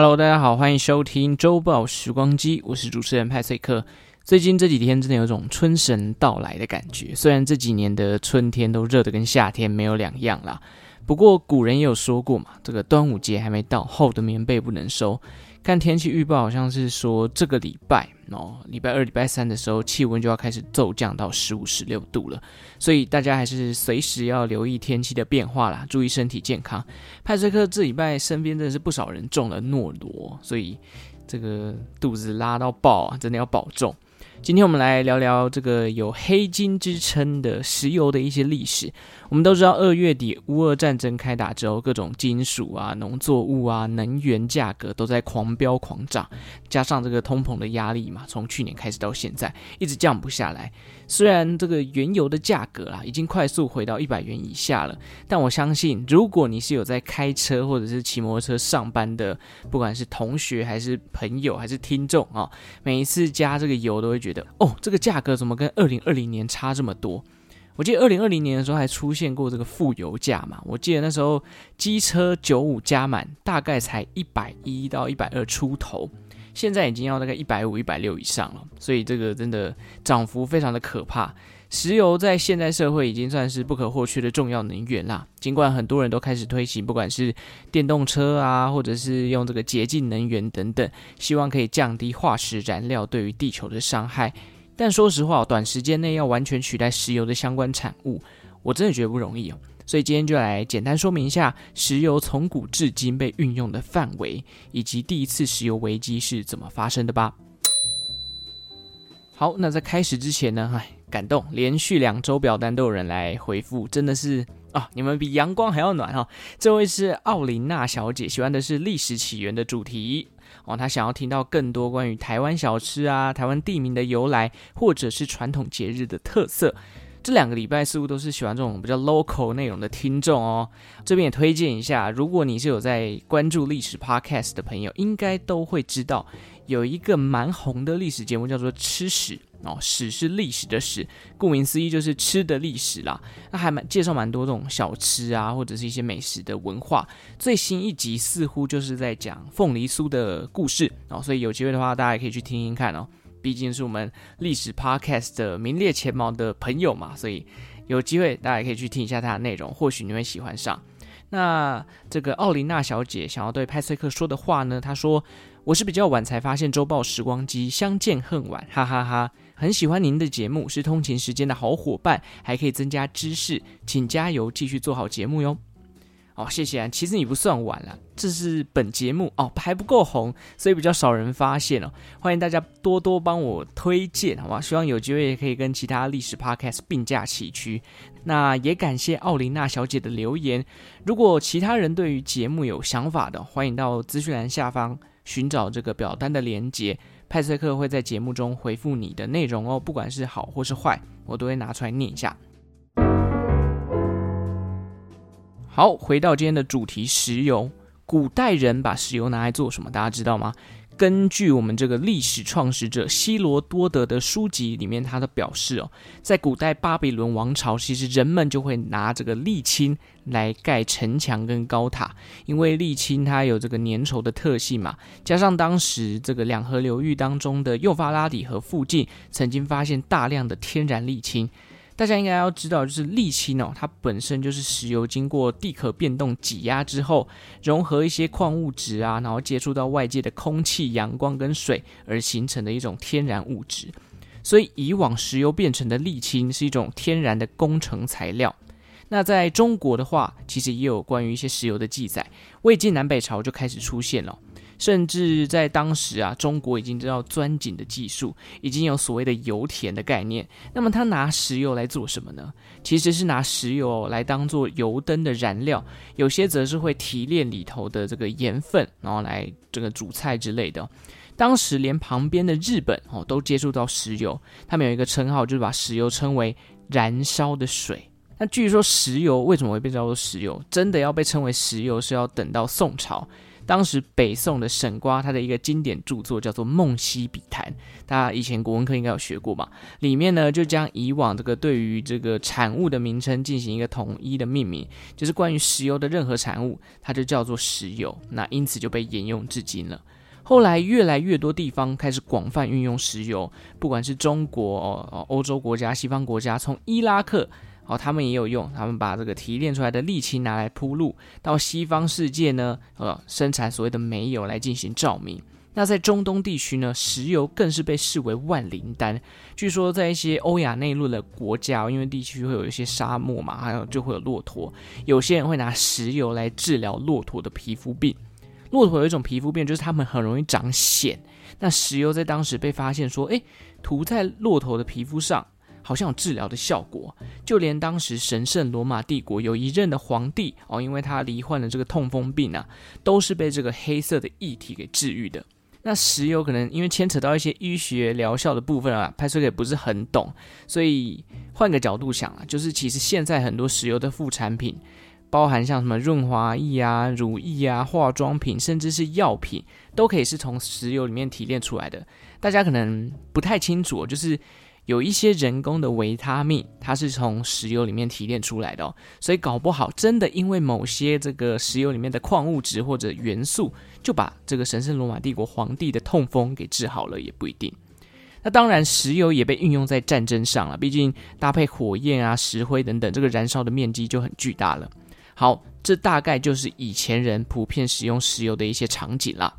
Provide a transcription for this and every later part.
Hello，大家好，欢迎收听周报时光机，我是主持人派翠克。最近这几天真的有种春神到来的感觉，虽然这几年的春天都热得跟夏天没有两样啦，不过古人也有说过嘛，这个端午节还没到，厚的棉被不能收。看天气预报，好像是说这个礼拜哦，礼拜二、礼拜三的时候，气温就要开始骤降到十五、十六度了。所以大家还是随时要留意天气的变化啦，注意身体健康。派瑞克这礼拜身边真的是不少人中了诺罗，所以这个肚子拉到爆啊，真的要保重。今天我们来聊聊这个有黑金之称的石油的一些历史。我们都知道，二月底乌俄战争开打之后，各种金属啊、农作物啊、能源价格都在狂飙狂涨，加上这个通膨的压力嘛，从去年开始到现在一直降不下来。虽然这个原油的价格啊已经快速回到一百元以下了，但我相信，如果你是有在开车或者是骑摩托车上班的，不管是同学还是朋友还是听众啊，每一次加这个油都会觉觉得，哦，这个价格怎么跟二零二零年差这么多？我记得二零二零年的时候还出现过这个负油价嘛，我记得那时候机车九五加满大概才一百一到一百二出头，现在已经要大概一百五、一百六以上了，所以这个真的涨幅非常的可怕。石油在现代社会已经算是不可或缺的重要能源啦，尽管很多人都开始推行，不管是电动车啊，或者是用这个洁净能源等等，希望可以降低化石燃料对于地球的伤害。但说实话，短时间内要完全取代石油的相关产物，我真的觉得不容易哦。所以今天就来简单说明一下石油从古至今被运用的范围，以及第一次石油危机是怎么发生的吧。好，那在开始之前呢，哎，感动，连续两周表单都有人来回复，真的是啊，你们比阳光还要暖哈、哦。这位是奥琳娜小姐，喜欢的是历史起源的主题。哦，她想要听到更多关于台湾小吃啊、台湾地名的由来，或者是传统节日的特色。这两个礼拜似乎都是喜欢这种比较 local 内容的听众哦。这边也推荐一下，如果你是有在关注历史 podcast 的朋友，应该都会知道有一个蛮红的历史节目，叫做《吃史》。哦，史是历史的史，顾名思义就是吃的历史啦。那还蛮介绍蛮多这种小吃啊，或者是一些美食的文化。最新一集似乎就是在讲凤梨酥的故事哦，所以有机会的话，大家也可以去听听看哦。毕竟是我们历史 podcast 的名列前茅的朋友嘛，所以有机会大家也可以去听一下它的内容，或许你会喜欢上。那这个奥琳娜小姐想要对派翠克说的话呢？她说：“我是比较晚才发现周报时光机，相见恨晚，哈哈哈哈。很喜欢您的节目，是通勤时间的好伙伴，还可以增加知识，请加油，继续做好节目哟。”哦，谢谢啊。其实你不算晚了，这是本节目哦还不够红，所以比较少人发现哦。欢迎大家多多帮我推荐，好吧？希望有机会也可以跟其他历史 podcast 并驾齐驱。那也感谢奥琳娜小姐的留言。如果其他人对于节目有想法的，欢迎到资讯栏下方寻找这个表单的连接，派瑟克会在节目中回复你的内容哦，不管是好或是坏，我都会拿出来念一下。好，回到今天的主题，石油。古代人把石油拿来做什么？大家知道吗？根据我们这个历史创始者希罗多德的书籍里面，他的表示哦，在古代巴比伦王朝，其实人们就会拿这个沥青来盖城墙跟高塔，因为沥青它有这个粘稠的特性嘛，加上当时这个两河流域当中的幼发拉底河附近曾经发现大量的天然沥青。大家应该要知道，就是沥青哦，它本身就是石油经过地壳变动挤压之后，融合一些矿物质啊，然后接触到外界的空气、阳光跟水而形成的一种天然物质。所以以往石油变成的沥青是一种天然的工程材料。那在中国的话，其实也有关于一些石油的记载，魏晋南北朝就开始出现了。甚至在当时啊，中国已经知道钻井的技术，已经有所谓的油田的概念。那么他拿石油来做什么呢？其实是拿石油来当做油灯的燃料，有些则是会提炼里头的这个盐分，然后来这个煮菜之类的。当时连旁边的日本哦都接触到石油，他们有一个称号，就是把石油称为燃烧的水。那据说石油为什么会被叫做石油？真的要被称为石油，是要等到宋朝。当时北宋的沈括他的一个经典著作叫做《梦溪笔谈》，大家以前国文课应该有学过吧？里面呢就将以往这个对于这个产物的名称进行一个统一的命名，就是关于石油的任何产物，它就叫做石油。那因此就被沿用至今了。后来越来越多地方开始广泛运用石油，不管是中国哦、欧洲国家、西方国家，从伊拉克哦，他们也有用，他们把这个提炼出来的沥青拿来铺路；到西方世界呢，呃，生产所谓的煤油来进行照明。那在中东地区呢，石油更是被视为万灵丹。据说在一些欧亚内陆的国家，因为地区会有一些沙漠嘛，还有就会有骆驼，有些人会拿石油来治疗骆驼的皮肤病。骆驼有一种皮肤病，就是它们很容易长癣。那石油在当时被发现说，诶，涂在骆驼的皮肤上，好像有治疗的效果。就连当时神圣罗马帝国有一任的皇帝哦，因为他罹患了这个痛风病啊，都是被这个黑色的液体给治愈的。那石油可能因为牵扯到一些医学疗效的部分啊，派翠克也不是很懂，所以换个角度想啊，就是其实现在很多石油的副产品。包含像什么润滑液啊、乳液啊、化妆品，甚至是药品，都可以是从石油里面提炼出来的。大家可能不太清楚，就是有一些人工的维他命，它是从石油里面提炼出来的哦。所以搞不好真的因为某些这个石油里面的矿物质或者元素，就把这个神圣罗马帝国皇帝的痛风给治好了，也不一定。那当然，石油也被运用在战争上了，毕竟搭配火焰啊、石灰等等，这个燃烧的面积就很巨大了。好，这大概就是以前人普遍使用石油的一些场景啦。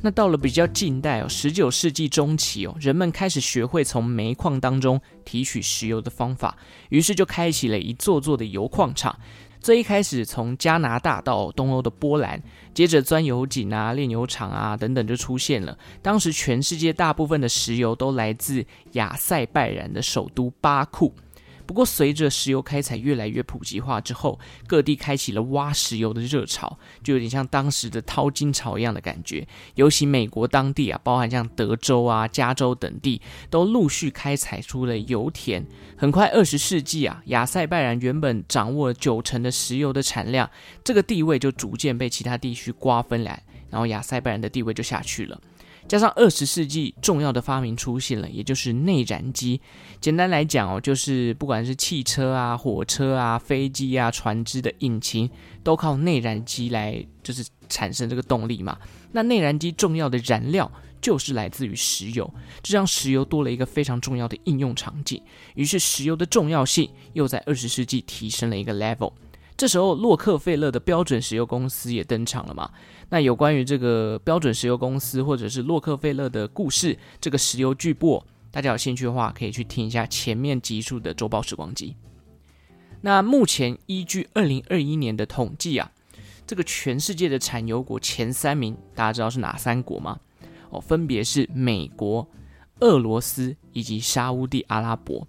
那到了比较近代哦，十九世纪中期哦，人们开始学会从煤矿当中提取石油的方法，于是就开启了一座座的油矿厂。最一开始从加拿大到东欧的波兰，接着钻油井啊、炼油厂啊等等就出现了。当时全世界大部分的石油都来自亚塞拜然的首都巴库。不过，随着石油开采越来越普及化之后，各地开启了挖石油的热潮，就有点像当时的淘金潮一样的感觉。尤其美国当地啊，包含像德州啊、加州等地，都陆续开采出了油田。很快，二十世纪啊，亚塞拜然原本掌握了九成的石油的产量，这个地位就逐渐被其他地区瓜分来，然后亚塞拜然的地位就下去了。加上二十世纪重要的发明出现了，也就是内燃机。简单来讲哦，就是不管是汽车啊、火车啊、飞机啊、船只的引擎，都靠内燃机来就是产生这个动力嘛。那内燃机重要的燃料就是来自于石油，这让石油多了一个非常重要的应用场景。于是石油的重要性又在二十世纪提升了一个 level。这时候，洛克菲勒的标准石油公司也登场了嘛。那有关于这个标准石油公司或者是洛克菲勒的故事，这个石油巨擘，大家有兴趣的话，可以去听一下前面集数的周报时光机。那目前依据二零二一年的统计啊，这个全世界的产油国前三名，大家知道是哪三国吗？哦，分别是美国、俄罗斯以及沙乌地阿拉伯。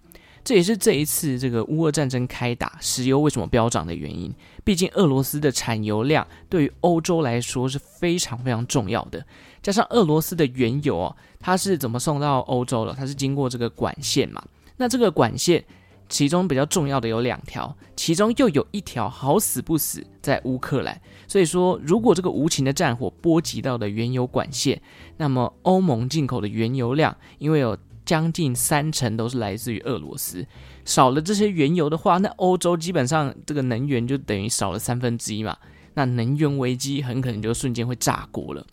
这也是这一次这个乌俄战争开打，石油为什么飙涨的原因。毕竟俄罗斯的产油量对于欧洲来说是非常非常重要的，加上俄罗斯的原油哦，它是怎么送到欧洲的？它是经过这个管线嘛。那这个管线其中比较重要的有两条，其中又有一条好死不死在乌克兰。所以说，如果这个无情的战火波及到的原油管线，那么欧盟进口的原油量，因为有将近三成都是来自于俄罗斯，少了这些原油的话，那欧洲基本上这个能源就等于少了三分之一嘛，那能源危机很可能就瞬间会炸锅了。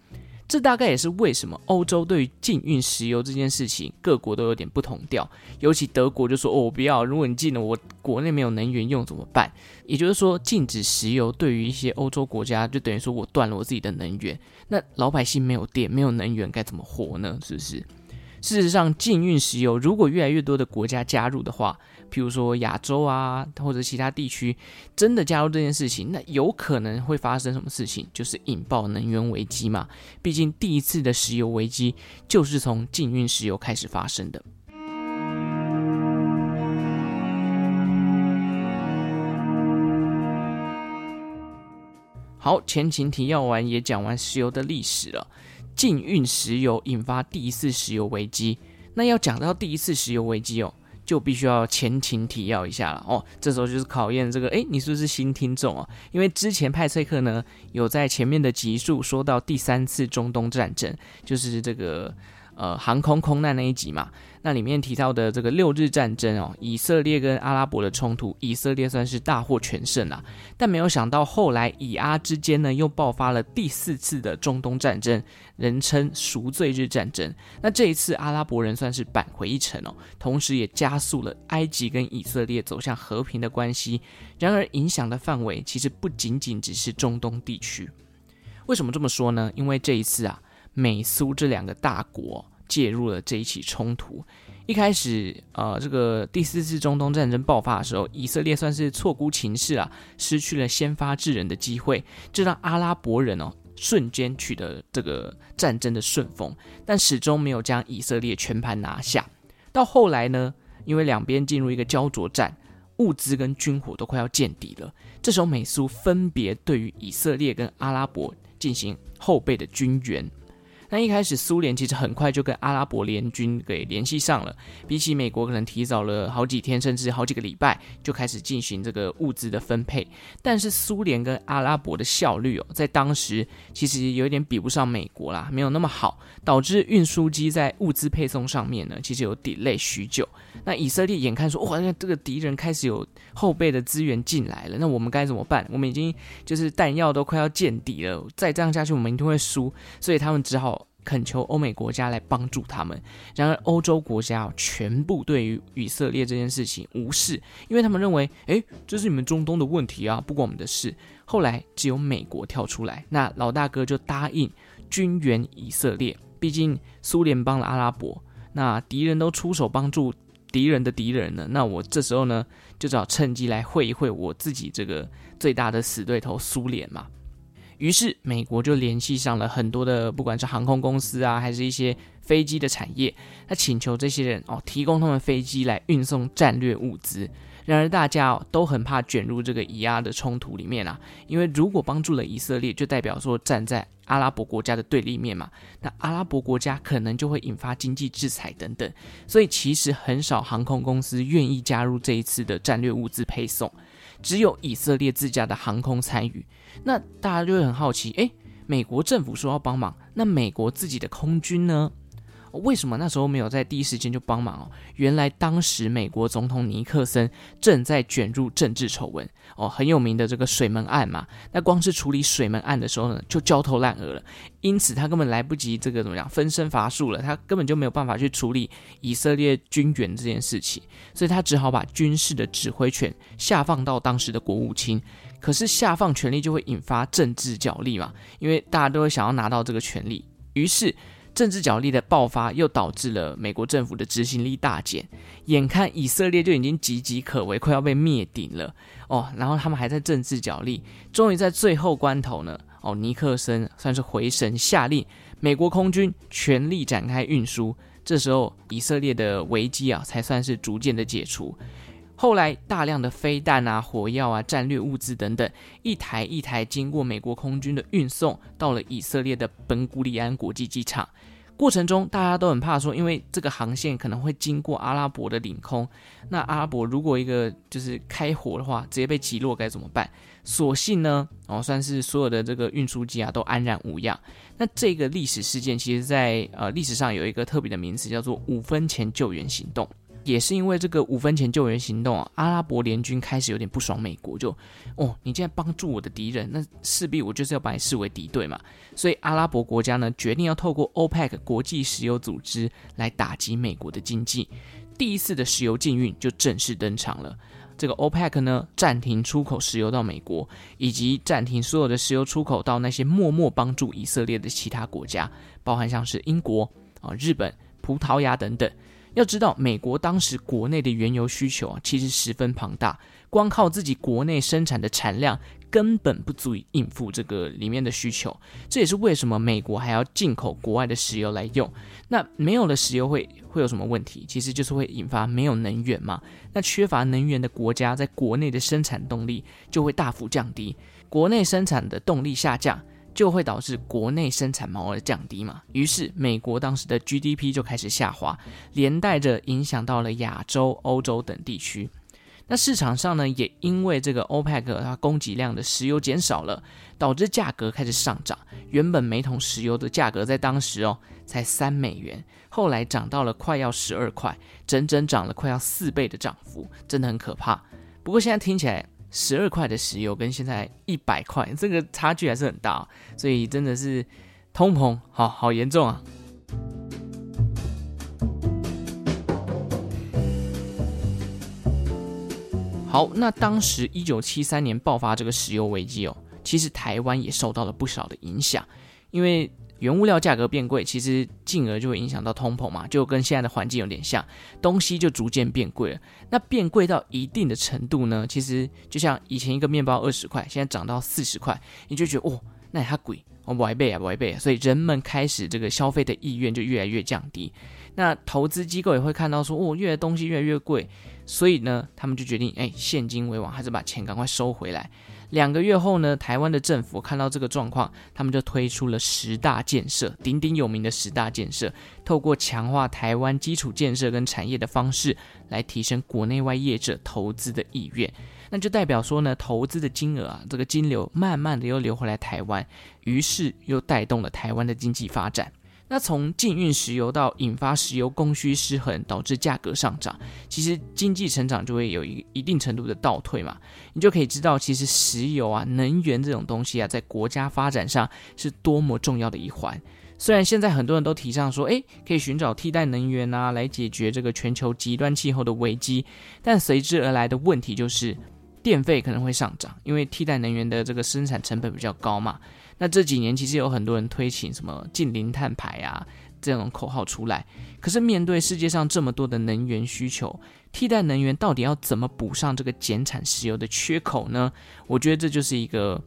这大概也是为什么欧洲对于禁运石油这件事情，各国都有点不同调。尤其德国就说：“哦，我不要，如果你禁了，我国内没有能源用怎么办？”也就是说，禁止石油对于一些欧洲国家，就等于说我断了我自己的能源，那老百姓没有电、没有能源该怎么活呢？是不是？事实上，禁运石油如果越来越多的国家加入的话，譬如说亚洲啊，或者其他地区真的加入这件事情，那有可能会发生什么事情？就是引爆能源危机嘛。毕竟第一次的石油危机就是从禁运石油开始发生的。好，前情提要完，也讲完石油的历史了。禁运石油引发第一次石油危机，那要讲到第一次石油危机哦，就必须要前情提要一下了哦。这时候就是考验这个，诶，你是不是新听众啊？因为之前派翠克呢有在前面的集数说到第三次中东战争，就是这个。呃，航空空难那一集嘛，那里面提到的这个六日战争哦，以色列跟阿拉伯的冲突，以色列算是大获全胜啦。但没有想到后来以阿之间呢，又爆发了第四次的中东战争，人称赎罪日战争。那这一次阿拉伯人算是扳回一城哦，同时也加速了埃及跟以色列走向和平的关系。然而影响的范围其实不仅仅只是中东地区。为什么这么说呢？因为这一次啊。美苏这两个大国介入了这一起冲突。一开始，呃，这个第四次中东战争爆发的时候，以色列算是错估情势啊，失去了先发制人的机会，这让阿拉伯人哦瞬间取得这个战争的顺风，但始终没有将以色列全盘拿下。到后来呢，因为两边进入一个焦灼战，物资跟军火都快要见底了，这时候美苏分别对于以色列跟阿拉伯进行后备的军援。那一开始，苏联其实很快就跟阿拉伯联军给联系上了，比起美国可能提早了好几天，甚至好几个礼拜就开始进行这个物资的分配。但是苏联跟阿拉伯的效率哦，在当时其实有一点比不上美国啦，没有那么好，导致运输机在物资配送上面呢，其实有 delay 许久。那以色列眼看说，哇，那这个敌人开始有后备的资源进来了，那我们该怎么办？我们已经就是弹药都快要见底了，再这样下去，我们一定会输。所以他们只好。恳求欧美国家来帮助他们，然而欧洲国家全部对于以色列这件事情无视，因为他们认为，诶，这是你们中东的问题啊，不关我们的事。后来只有美国跳出来，那老大哥就答应军援以色列，毕竟苏联帮了阿拉伯，那敌人都出手帮助敌人的敌人呢，那我这时候呢，就只好趁机来会一会我自己这个最大的死对头苏联嘛。于是，美国就联系上了很多的，不管是航空公司啊，还是一些飞机的产业，他请求这些人哦，提供他们飞机来运送战略物资。然而，大家都很怕卷入这个以阿的冲突里面啊，因为如果帮助了以色列，就代表说站在阿拉伯国家的对立面嘛，那阿拉伯国家可能就会引发经济制裁等等。所以，其实很少航空公司愿意加入这一次的战略物资配送。只有以色列自家的航空参与，那大家就会很好奇，诶，美国政府说要帮忙，那美国自己的空军呢？为什么那时候没有在第一时间就帮忙哦？原来当时美国总统尼克森正在卷入政治丑闻哦，很有名的这个水门案嘛。那光是处理水门案的时候呢，就焦头烂额了。因此他根本来不及这个怎么样分身乏术了，他根本就没有办法去处理以色列军援这件事情，所以他只好把军事的指挥权下放到当时的国务卿。可是下放权力就会引发政治角力嘛，因为大家都会想要拿到这个权力，于是。政治角力的爆发，又导致了美国政府的执行力大减。眼看以色列就已经岌岌可危，快要被灭顶了哦。然后他们还在政治角力，终于在最后关头呢，哦，尼克森算是回神，下令美国空军全力展开运输。这时候，以色列的危机啊，才算是逐渐的解除。后来，大量的飞弹啊、火药啊、战略物资等等，一台一台经过美国空军的运送，到了以色列的本古里安国际机场。过程中，大家都很怕说，因为这个航线可能会经过阿拉伯的领空，那阿拉伯如果一个就是开火的话，直接被击落该怎么办？所幸呢，哦，算是所有的这个运输机啊都安然无恙。那这个历史事件，其实在呃历史上有一个特别的名词，叫做“五分钱救援行动”。也是因为这个五分钱救援行动啊，阿拉伯联军开始有点不爽美国，就哦，你既然帮助我的敌人，那势必我就是要把你视为敌对嘛。所以阿拉伯国家呢，决定要透过 OPEC 国际石油组织来打击美国的经济。第一次的石油禁运就正式登场了。这个 OPEC 呢，暂停出口石油到美国，以及暂停所有的石油出口到那些默默帮助以色列的其他国家，包含像是英国啊、日本、葡萄牙等等。要知道，美国当时国内的原油需求啊，其实十分庞大，光靠自己国内生产的产量根本不足以应付这个里面的需求。这也是为什么美国还要进口国外的石油来用。那没有了石油会会有什么问题？其实就是会引发没有能源嘛。那缺乏能源的国家，在国内的生产动力就会大幅降低，国内生产的动力下降。就会导致国内生产毛额降低嘛。于是美国当时的 GDP 就开始下滑，连带着影响到了亚洲、欧洲等地区。那市场上呢，也因为这个 OPEC 它供给量的石油减少了，导致价格开始上涨。原本每桶石油的价格在当时哦才三美元，后来涨到了快要十二块，整整涨了快要四倍的涨幅，真的很可怕。不过现在听起来，十二块的石油跟现在一百块，这个差距还是很大，所以真的是通膨好好严重啊。好，那当时一九七三年爆发这个石油危机哦，其实台湾也受到了不少的影响，因为原物料价格变贵，其实进而就会影响到通膨嘛，就跟现在的环境有点像，东西就逐渐变贵了。那变贵到一定的程度呢，其实就像以前一个面包二十块，现在涨到四十块，你就觉得哦，那也太贵，哦，不倍啊，不倍啊，所以人们开始这个消费的意愿就越来越降低。那投资机构也会看到说，哦，越来东西越来越贵。所以呢，他们就决定，哎，现金为王，还是把钱赶快收回来。两个月后呢，台湾的政府看到这个状况，他们就推出了十大建设，鼎鼎有名的十大建设，透过强化台湾基础建设跟产业的方式，来提升国内外业者投资的意愿。那就代表说呢，投资的金额啊，这个金流慢慢的又流回来台湾，于是又带动了台湾的经济发展。那从禁运石油到引发石油供需失衡，导致价格上涨，其实经济成长就会有一一定程度的倒退嘛。你就可以知道，其实石油啊、能源这种东西啊，在国家发展上是多么重要的一环。虽然现在很多人都提倡说，诶，可以寻找替代能源啊，来解决这个全球极端气候的危机，但随之而来的问题就是电费可能会上涨，因为替代能源的这个生产成本比较高嘛。那这几年其实有很多人推行什么近零碳排啊这种口号出来，可是面对世界上这么多的能源需求，替代能源到底要怎么补上这个减产石油的缺口呢？我觉得这就是一个。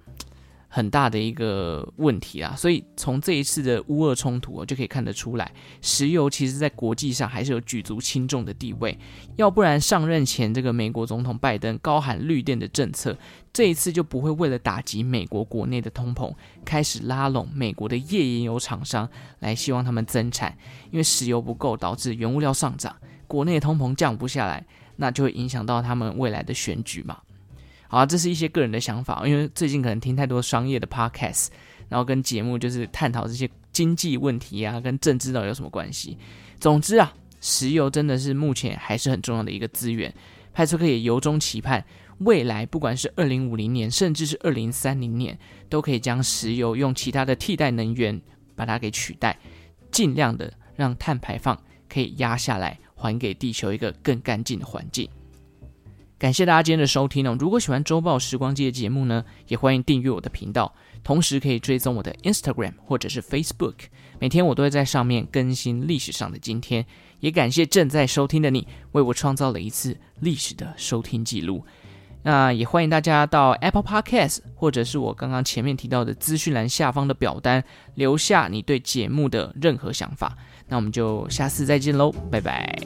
很大的一个问题啊，所以从这一次的乌俄冲突，就可以看得出来，石油其实在国际上还是有举足轻重的地位。要不然上任前这个美国总统拜登高喊绿电的政策，这一次就不会为了打击美国国内的通膨，开始拉拢美国的页岩油厂商来希望他们增产，因为石油不够导致原物料上涨，国内通膨降不下来，那就会影响到他们未来的选举嘛。好，这是一些个人的想法，因为最近可能听太多商业的 podcast，然后跟节目就是探讨这些经济问题啊，跟政治到底有什么关系？总之啊，石油真的是目前还是很重要的一个资源。派翠克也由衷期盼，未来不管是二零五零年，甚至是二零三零年，都可以将石油用其他的替代能源把它给取代，尽量的让碳排放可以压下来，还给地球一个更干净的环境。感谢大家今天的收听哦！如果喜欢周报时光机的节目呢，也欢迎订阅我的频道，同时可以追踪我的 Instagram 或者是 Facebook，每天我都会在上面更新历史上的今天。也感谢正在收听的你，为我创造了一次历史的收听记录。那也欢迎大家到 Apple Podcast 或者是我刚刚前面提到的资讯栏下方的表单，留下你对节目的任何想法。那我们就下次再见喽，拜拜。